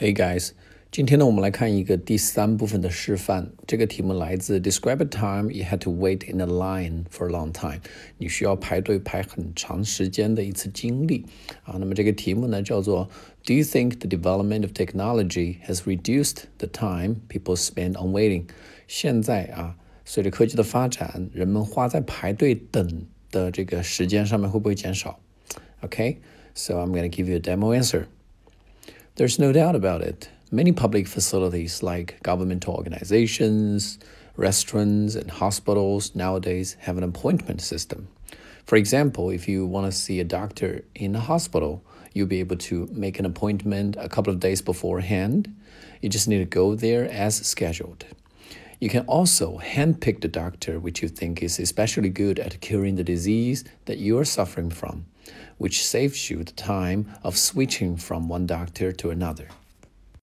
Hey guys，今天呢，我们来看一个第三部分的示范。这个题目来自 Describe a time you had to wait in a line for a long time。你需要排队排很长时间的一次经历啊。那么这个题目呢叫做 Do you think the development of technology has reduced the time people spend on waiting？现在啊，随着科技的发展，人们花在排队等的这个时间上面会不会减少？Okay，so I'm going to give you a demo answer. There's no doubt about it. Many public facilities, like governmental organizations, restaurants, and hospitals, nowadays have an appointment system. For example, if you want to see a doctor in a hospital, you'll be able to make an appointment a couple of days beforehand. You just need to go there as scheduled. You can also handpick the doctor which you think is especially good at curing the disease that you are suffering from which saves you the time of switching from one doctor to another.